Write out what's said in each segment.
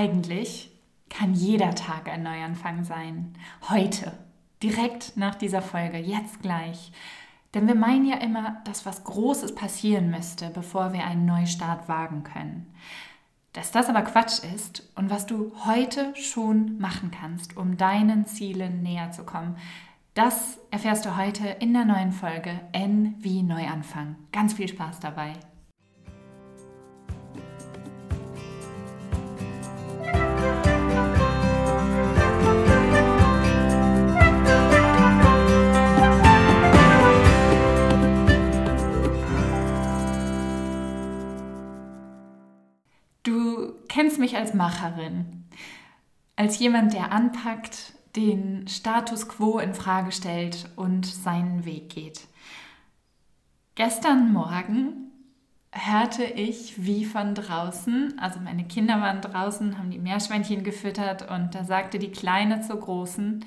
eigentlich kann jeder Tag ein Neuanfang sein. Heute, direkt nach dieser Folge, jetzt gleich. Denn wir meinen ja immer, dass was Großes passieren müsste, bevor wir einen Neustart wagen können. Dass das aber Quatsch ist und was du heute schon machen kannst, um deinen Zielen näher zu kommen, das erfährst du heute in der neuen Folge N wie Neuanfang. Ganz viel Spaß dabei. Kennst mich als Macherin, als jemand, der anpackt, den Status quo in Frage stellt und seinen Weg geht. Gestern Morgen hörte ich wie von draußen, also meine Kinder waren draußen, haben die Meerschweinchen gefüttert und da sagte die Kleine zur Großen,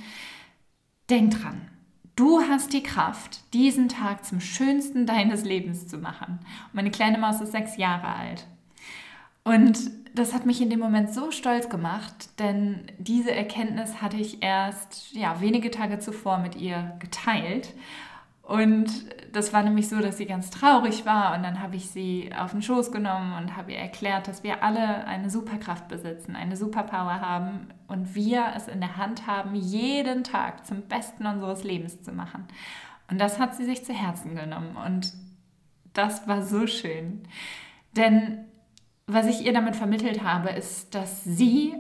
denk dran, du hast die Kraft, diesen Tag zum schönsten deines Lebens zu machen. Und meine kleine Maus ist sechs Jahre alt. Und das hat mich in dem Moment so stolz gemacht, denn diese Erkenntnis hatte ich erst ja, wenige Tage zuvor mit ihr geteilt. Und das war nämlich so, dass sie ganz traurig war und dann habe ich sie auf den Schoß genommen und habe ihr erklärt, dass wir alle eine Superkraft besitzen, eine Superpower haben und wir es in der Hand haben, jeden Tag zum Besten unseres Lebens zu machen. Und das hat sie sich zu Herzen genommen und das war so schön. Denn was ich ihr damit vermittelt habe, ist, dass sie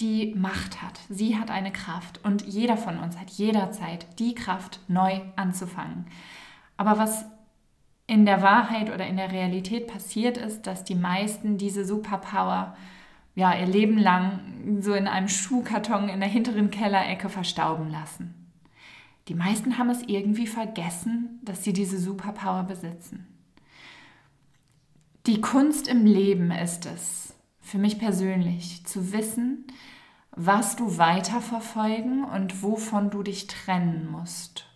die Macht hat. Sie hat eine Kraft und jeder von uns hat jederzeit die Kraft, neu anzufangen. Aber was in der Wahrheit oder in der Realität passiert ist, dass die meisten diese Superpower ja ihr Leben lang so in einem Schuhkarton in der hinteren Kellerecke verstauben lassen. Die meisten haben es irgendwie vergessen, dass sie diese Superpower besitzen. Die Kunst im Leben ist es, für mich persönlich, zu wissen, was du weiterverfolgen und wovon du dich trennen musst.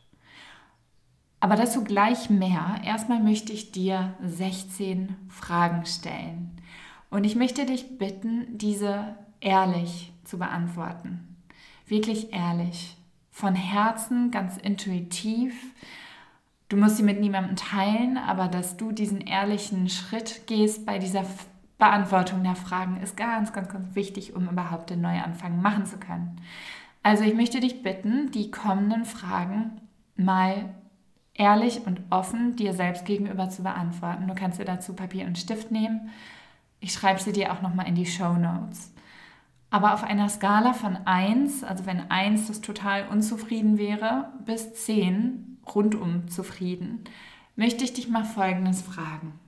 Aber dazu gleich mehr. Erstmal möchte ich dir 16 Fragen stellen. Und ich möchte dich bitten, diese ehrlich zu beantworten. Wirklich ehrlich. Von Herzen, ganz intuitiv Du musst sie mit niemandem teilen, aber dass du diesen ehrlichen Schritt gehst bei dieser Beantwortung der Fragen ist ganz, ganz, ganz wichtig, um überhaupt den Neuanfang machen zu können. Also ich möchte dich bitten, die kommenden Fragen mal ehrlich und offen dir selbst gegenüber zu beantworten. Du kannst dir dazu Papier und Stift nehmen. Ich schreibe sie dir auch nochmal in die Show Notes. Aber auf einer Skala von 1, also wenn 1 das total unzufrieden wäre, bis 10 rundum zufrieden, möchte ich dich mal Folgendes fragen.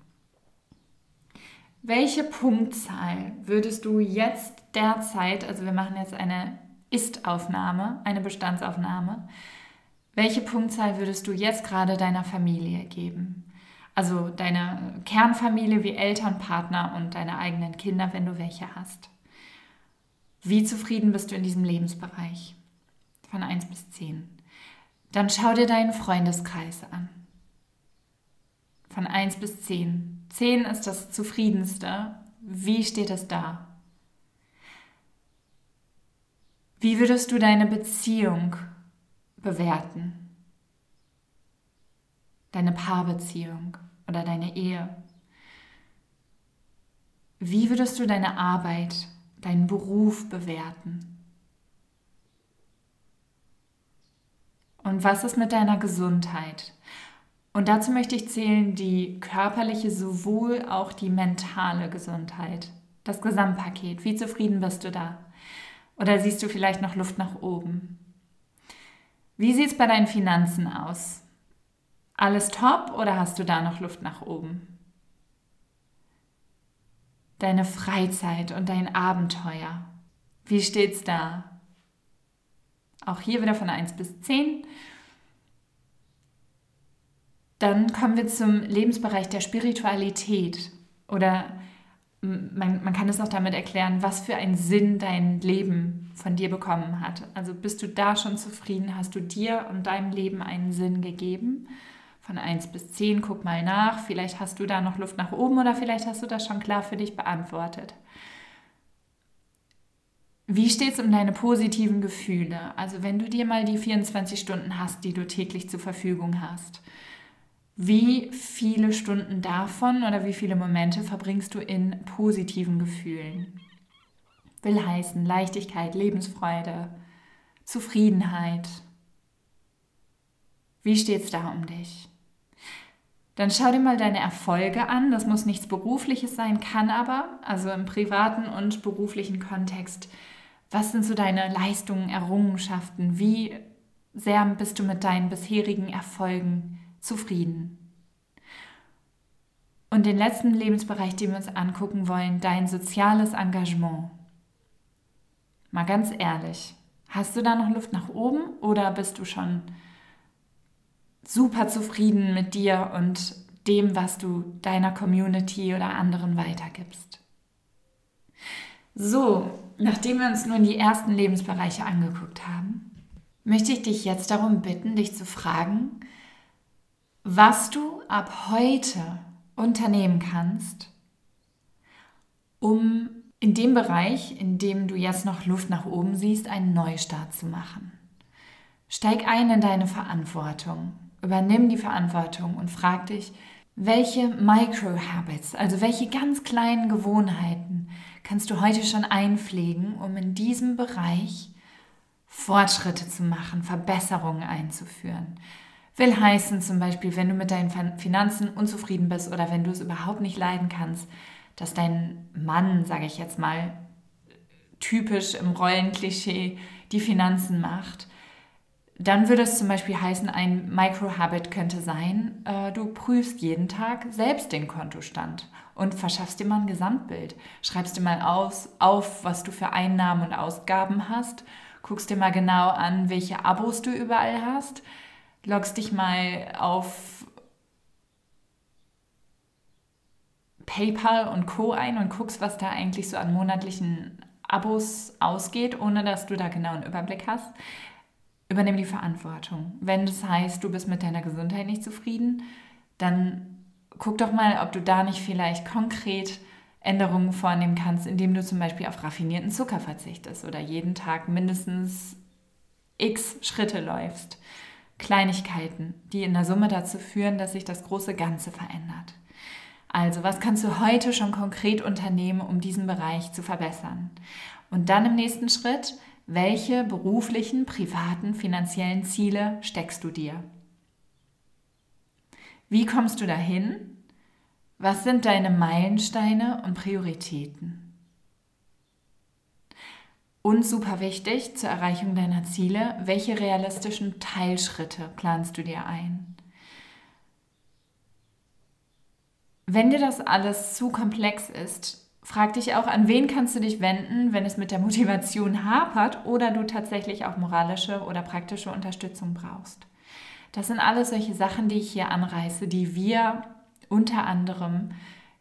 Welche Punktzahl würdest du jetzt derzeit, also wir machen jetzt eine Ist-Aufnahme, eine Bestandsaufnahme, welche Punktzahl würdest du jetzt gerade deiner Familie geben? Also deine Kernfamilie wie Eltern, Partner und deine eigenen Kinder, wenn du welche hast. Wie zufrieden bist du in diesem Lebensbereich? Von 1 bis 10. Dann schau dir deinen Freundeskreis an. Von 1 bis 10. 10 ist das zufriedenste. Wie steht es da? Wie würdest du deine Beziehung bewerten? Deine Paarbeziehung oder deine Ehe? Wie würdest du deine Arbeit, deinen Beruf bewerten? Und was ist mit deiner Gesundheit? Und dazu möchte ich zählen die körperliche sowohl auch die mentale Gesundheit. Das Gesamtpaket. Wie zufrieden bist du da? Oder siehst du vielleicht noch Luft nach oben? Wie sieht es bei deinen Finanzen aus? Alles top oder hast du da noch Luft nach oben? Deine Freizeit und dein Abenteuer. Wie steht's da? Auch hier wieder von 1 bis 10. Dann kommen wir zum Lebensbereich der Spiritualität. Oder man, man kann es auch damit erklären, was für einen Sinn dein Leben von dir bekommen hat. Also bist du da schon zufrieden? Hast du dir und deinem Leben einen Sinn gegeben? Von 1 bis 10, guck mal nach. Vielleicht hast du da noch Luft nach oben oder vielleicht hast du das schon klar für dich beantwortet. Wie steht es um deine positiven Gefühle? Also wenn du dir mal die 24 Stunden hast, die du täglich zur Verfügung hast, wie viele Stunden davon oder wie viele Momente verbringst du in positiven Gefühlen? Will heißen Leichtigkeit, Lebensfreude, Zufriedenheit. Wie steht es da um dich? Dann schau dir mal deine Erfolge an. Das muss nichts Berufliches sein, kann aber, also im privaten und beruflichen Kontext, was sind so deine Leistungen, Errungenschaften? Wie sehr bist du mit deinen bisherigen Erfolgen zufrieden? Und den letzten Lebensbereich, den wir uns angucken wollen, dein soziales Engagement. Mal ganz ehrlich, hast du da noch Luft nach oben oder bist du schon super zufrieden mit dir und dem, was du deiner Community oder anderen weitergibst? So, nachdem wir uns nun die ersten Lebensbereiche angeguckt haben, möchte ich dich jetzt darum bitten, dich zu fragen, was du ab heute unternehmen kannst, um in dem Bereich, in dem du jetzt noch Luft nach oben siehst, einen Neustart zu machen. Steig ein in deine Verantwortung, übernimm die Verantwortung und frag dich, welche Micro-Habits, also welche ganz kleinen Gewohnheiten kannst du heute schon einpflegen, um in diesem Bereich Fortschritte zu machen, Verbesserungen einzuführen. Will heißen zum Beispiel, wenn du mit deinen Finanzen unzufrieden bist oder wenn du es überhaupt nicht leiden kannst, dass dein Mann, sage ich jetzt mal, typisch im Rollenklischee die Finanzen macht, dann würde es zum Beispiel heißen, ein Microhabit könnte sein, äh, du prüfst jeden Tag selbst den Kontostand und verschaffst dir mal ein Gesamtbild. Schreibst dir mal aus, auf, was du für Einnahmen und Ausgaben hast, guckst dir mal genau an, welche Abos du überall hast, loggst dich mal auf PayPal und Co ein und guckst, was da eigentlich so an monatlichen Abos ausgeht, ohne dass du da genau einen Überblick hast. Übernimm die Verantwortung. Wenn das heißt, du bist mit deiner Gesundheit nicht zufrieden, dann guck doch mal, ob du da nicht vielleicht konkret Änderungen vornehmen kannst, indem du zum Beispiel auf raffinierten Zucker verzichtest oder jeden Tag mindestens x Schritte läufst. Kleinigkeiten, die in der Summe dazu führen, dass sich das große Ganze verändert. Also, was kannst du heute schon konkret unternehmen, um diesen Bereich zu verbessern? Und dann im nächsten Schritt, welche beruflichen, privaten, finanziellen Ziele steckst du dir? Wie kommst du dahin? Was sind deine Meilensteine und Prioritäten? Und super wichtig zur Erreichung deiner Ziele, welche realistischen Teilschritte planst du dir ein? Wenn dir das alles zu komplex ist, frag dich auch, an wen kannst du dich wenden, wenn es mit der Motivation hapert oder du tatsächlich auch moralische oder praktische Unterstützung brauchst. Das sind alles solche Sachen, die ich hier anreiße, die wir unter anderem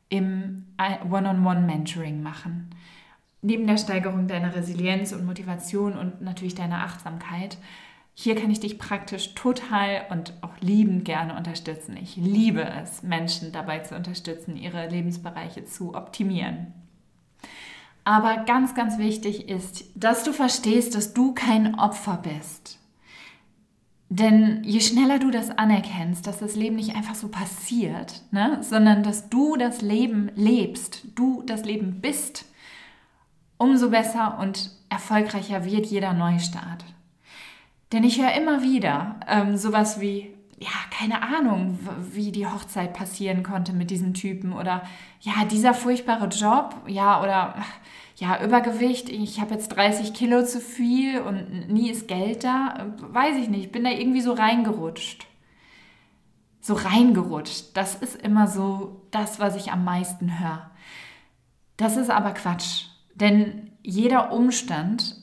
im One-on-One-Mentoring machen. Neben der Steigerung deiner Resilienz und Motivation und natürlich deiner Achtsamkeit hier kann ich dich praktisch total und auch liebend gerne unterstützen. Ich liebe es, Menschen dabei zu unterstützen, ihre Lebensbereiche zu optimieren. Aber ganz, ganz wichtig ist, dass du verstehst, dass du kein Opfer bist. Denn je schneller du das anerkennst, dass das Leben nicht einfach so passiert, ne, sondern dass du das Leben lebst, du das Leben bist, umso besser und erfolgreicher wird jeder Neustart. Denn ich höre immer wieder ähm, sowas wie, ja, keine Ahnung, wie die Hochzeit passieren konnte mit diesem Typen oder ja, dieser furchtbare Job, ja, oder ja, Übergewicht, ich habe jetzt 30 Kilo zu viel und nie ist Geld da, weiß ich nicht, bin da irgendwie so reingerutscht. So reingerutscht. Das ist immer so das, was ich am meisten höre. Das ist aber Quatsch. Denn jeder Umstand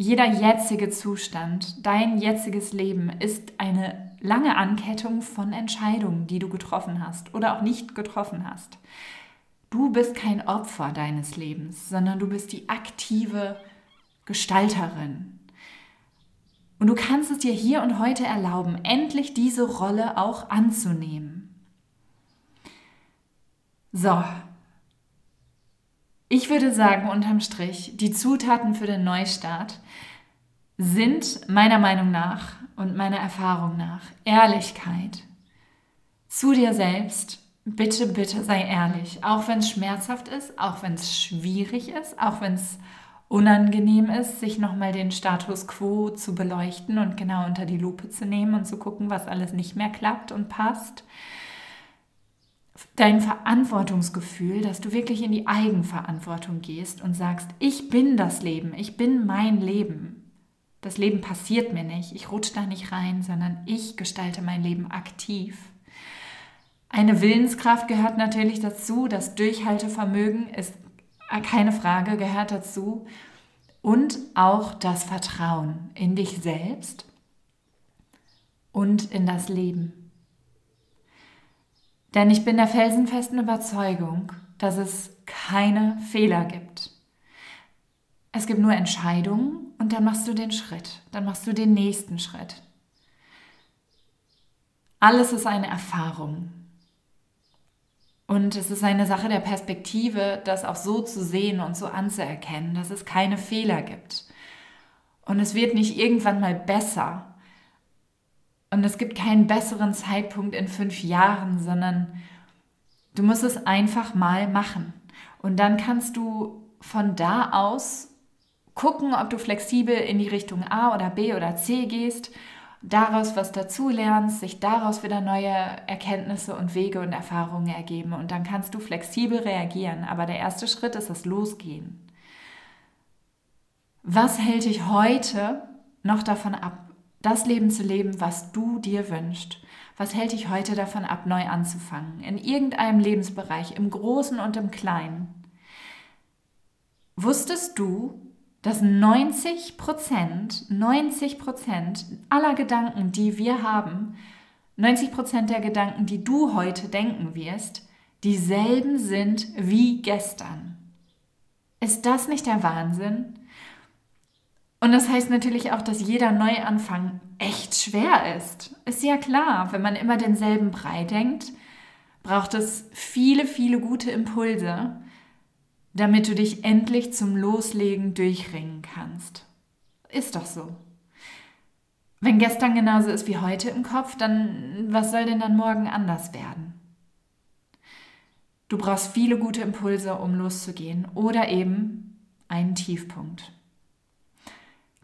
jeder jetzige Zustand, dein jetziges Leben ist eine lange Ankettung von Entscheidungen, die du getroffen hast oder auch nicht getroffen hast. Du bist kein Opfer deines Lebens, sondern du bist die aktive Gestalterin. Und du kannst es dir hier und heute erlauben, endlich diese Rolle auch anzunehmen. So, Ich würde sagen, unterm Strich, die Zutaten für den Neustart sind meiner Meinung nach und meiner Erfahrung nach Ehrlichkeit zu dir selbst. Bitte, bitte sei ehrlich, auch wenn es schmerzhaft ist, auch wenn es schwierig ist, auch wenn es unangenehm ist, sich nochmal den Status quo zu beleuchten und genau unter die Lupe zu nehmen und zu gucken, was alles nicht mehr klappt und passt. Dein Verantwortungsgefühl, dass du wirklich in die Eigenverantwortung gehst und sagst, ich bin das Leben, ich bin mein Leben. Das Leben passiert mir nicht, ich rutsche da nicht rein, sondern ich gestalte mein Leben aktiv. Eine Willenskraft gehört natürlich dazu, das Durchhaltevermögen ist keine Frage, gehört dazu. Und auch das Vertrauen in dich selbst und in das Leben. Denn ich bin der felsenfesten Überzeugung, dass es keine Fehler gibt. Es gibt nur Entscheidungen und dann machst du den Schritt, dann machst du den nächsten Schritt. Alles ist eine Erfahrung. Und es ist eine Sache der Perspektive, das auch so zu sehen und so anzuerkennen, dass es keine Fehler gibt. Und es wird nicht irgendwann mal besser. Und es gibt keinen besseren Zeitpunkt in fünf Jahren, sondern du musst es einfach mal machen. Und dann kannst du von da aus gucken, ob du flexibel in die Richtung A oder B oder C gehst, daraus was dazu lernst, sich daraus wieder neue Erkenntnisse und Wege und Erfahrungen ergeben und dann kannst du flexibel reagieren. Aber der erste Schritt ist das Losgehen. Was hält dich heute noch davon ab, das Leben zu leben, was du dir wünschst? Was hält dich heute davon ab, neu anzufangen? In irgendeinem Lebensbereich, im Großen und im Kleinen. Wusstest du, dass 90 Prozent, 90 Prozent aller Gedanken, die wir haben, 90 Prozent der Gedanken, die du heute denken wirst, dieselben sind wie gestern. Ist das nicht der Wahnsinn? Und das heißt natürlich auch, dass jeder Neuanfang echt schwer ist. Ist ja klar, wenn man immer denselben Brei denkt, braucht es viele, viele gute Impulse, damit du dich endlich zum Loslegen durchringen kannst. Ist doch so. Wenn gestern genauso ist wie heute im Kopf, dann was soll denn dann morgen anders werden? Du brauchst viele gute Impulse, um loszugehen oder eben einen Tiefpunkt.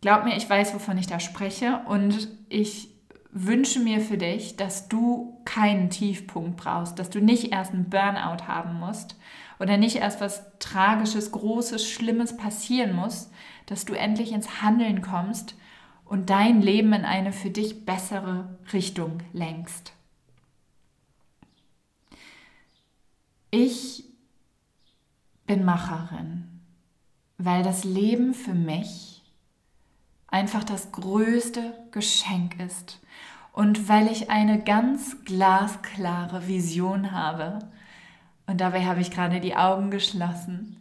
Glaub mir, ich weiß, wovon ich da spreche und ich wünsche mir für dich, dass du keinen Tiefpunkt brauchst, dass du nicht erst einen Burnout haben musst oder nicht erst was Tragisches, Großes, Schlimmes passieren muss, dass du endlich ins Handeln kommst und dein Leben in eine für dich bessere Richtung lenkst. Ich bin Macherin, weil das Leben für mich einfach das größte Geschenk ist und weil ich eine ganz glasklare Vision habe, und dabei habe ich gerade die Augen geschlossen.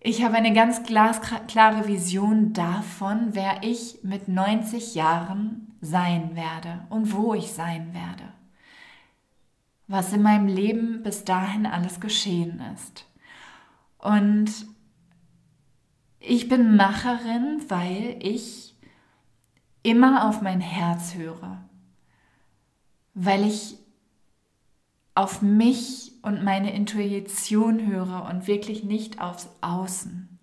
Ich habe eine ganz glasklare Vision davon, wer ich mit 90 Jahren sein werde und wo ich sein werde. Was in meinem Leben bis dahin alles geschehen ist. Und ich bin Macherin, weil ich immer auf mein Herz höre. Weil ich auf mich und meine Intuition höre und wirklich nicht aufs Außen.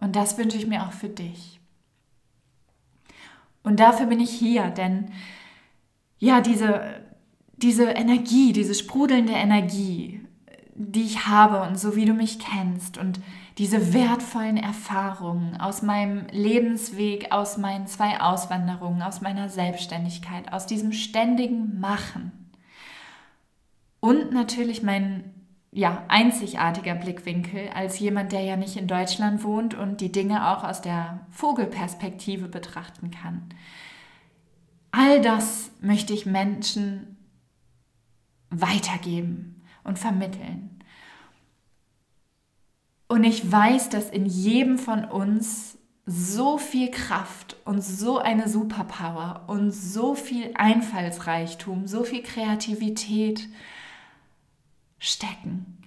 Und das wünsche ich mir auch für dich. Und dafür bin ich hier, denn ja, diese, diese Energie, diese sprudelnde Energie, die ich habe und so wie du mich kennst und diese wertvollen Erfahrungen aus meinem Lebensweg, aus meinen zwei Auswanderungen, aus meiner Selbstständigkeit, aus diesem ständigen Machen und natürlich mein ja, einzigartiger Blickwinkel als jemand, der ja nicht in Deutschland wohnt und die Dinge auch aus der Vogelperspektive betrachten kann. All das möchte ich Menschen weitergeben und vermitteln. Und ich weiß, dass in jedem von uns so viel Kraft und so eine Superpower und so viel Einfallsreichtum, so viel Kreativität stecken.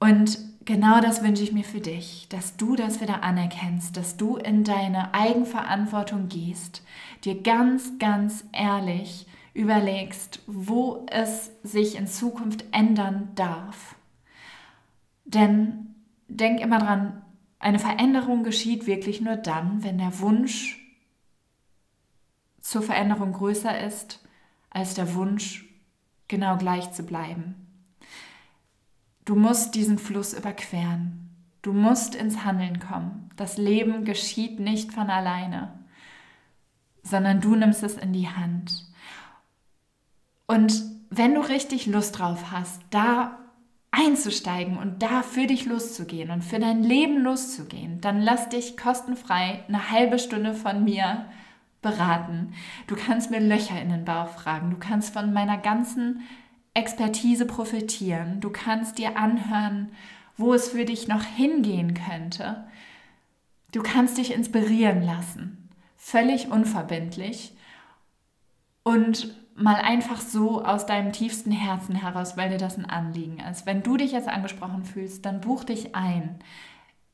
Und genau das wünsche ich mir für dich, dass du das wieder anerkennst, dass du in deine Eigenverantwortung gehst, dir ganz, ganz ehrlich überlegst, wo es sich in Zukunft ändern darf. Denn denk immer dran, eine Veränderung geschieht wirklich nur dann, wenn der Wunsch zur Veränderung größer ist als der Wunsch, genau gleich zu bleiben. Du musst diesen Fluss überqueren. Du musst ins Handeln kommen. Das Leben geschieht nicht von alleine, sondern du nimmst es in die Hand. Und wenn du richtig Lust drauf hast, da einzusteigen und da für dich loszugehen und für dein Leben loszugehen, dann lass dich kostenfrei eine halbe Stunde von mir beraten. Du kannst mir Löcher in den Bauch fragen. Du kannst von meiner ganzen Expertise profitieren. Du kannst dir anhören, wo es für dich noch hingehen könnte. Du kannst dich inspirieren lassen, völlig unverbindlich und mal einfach so aus deinem tiefsten Herzen heraus, weil dir das ein Anliegen ist. Wenn du dich jetzt angesprochen fühlst, dann buch dich ein.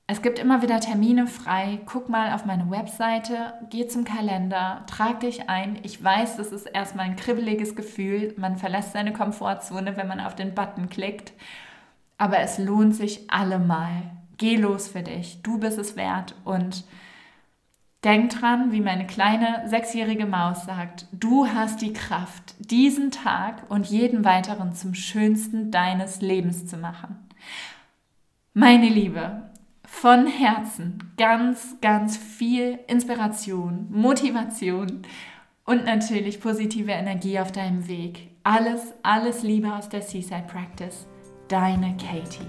Es gibt immer wieder Termine frei. Guck mal auf meine Webseite, geh zum Kalender, trag dich ein. Ich weiß, das ist erstmal ein kribbeliges Gefühl. Man verlässt seine Komfortzone, wenn man auf den Button klickt. Aber es lohnt sich allemal. Geh los für dich. Du bist es wert. Und denk dran, wie meine kleine sechsjährige Maus sagt, du hast die Kraft, diesen Tag und jeden weiteren zum schönsten deines Lebens zu machen. Meine Liebe, von Herzen ganz, ganz viel Inspiration, Motivation und natürlich positive Energie auf deinem Weg. Alles, alles Liebe aus der Seaside Practice. Deine Katie.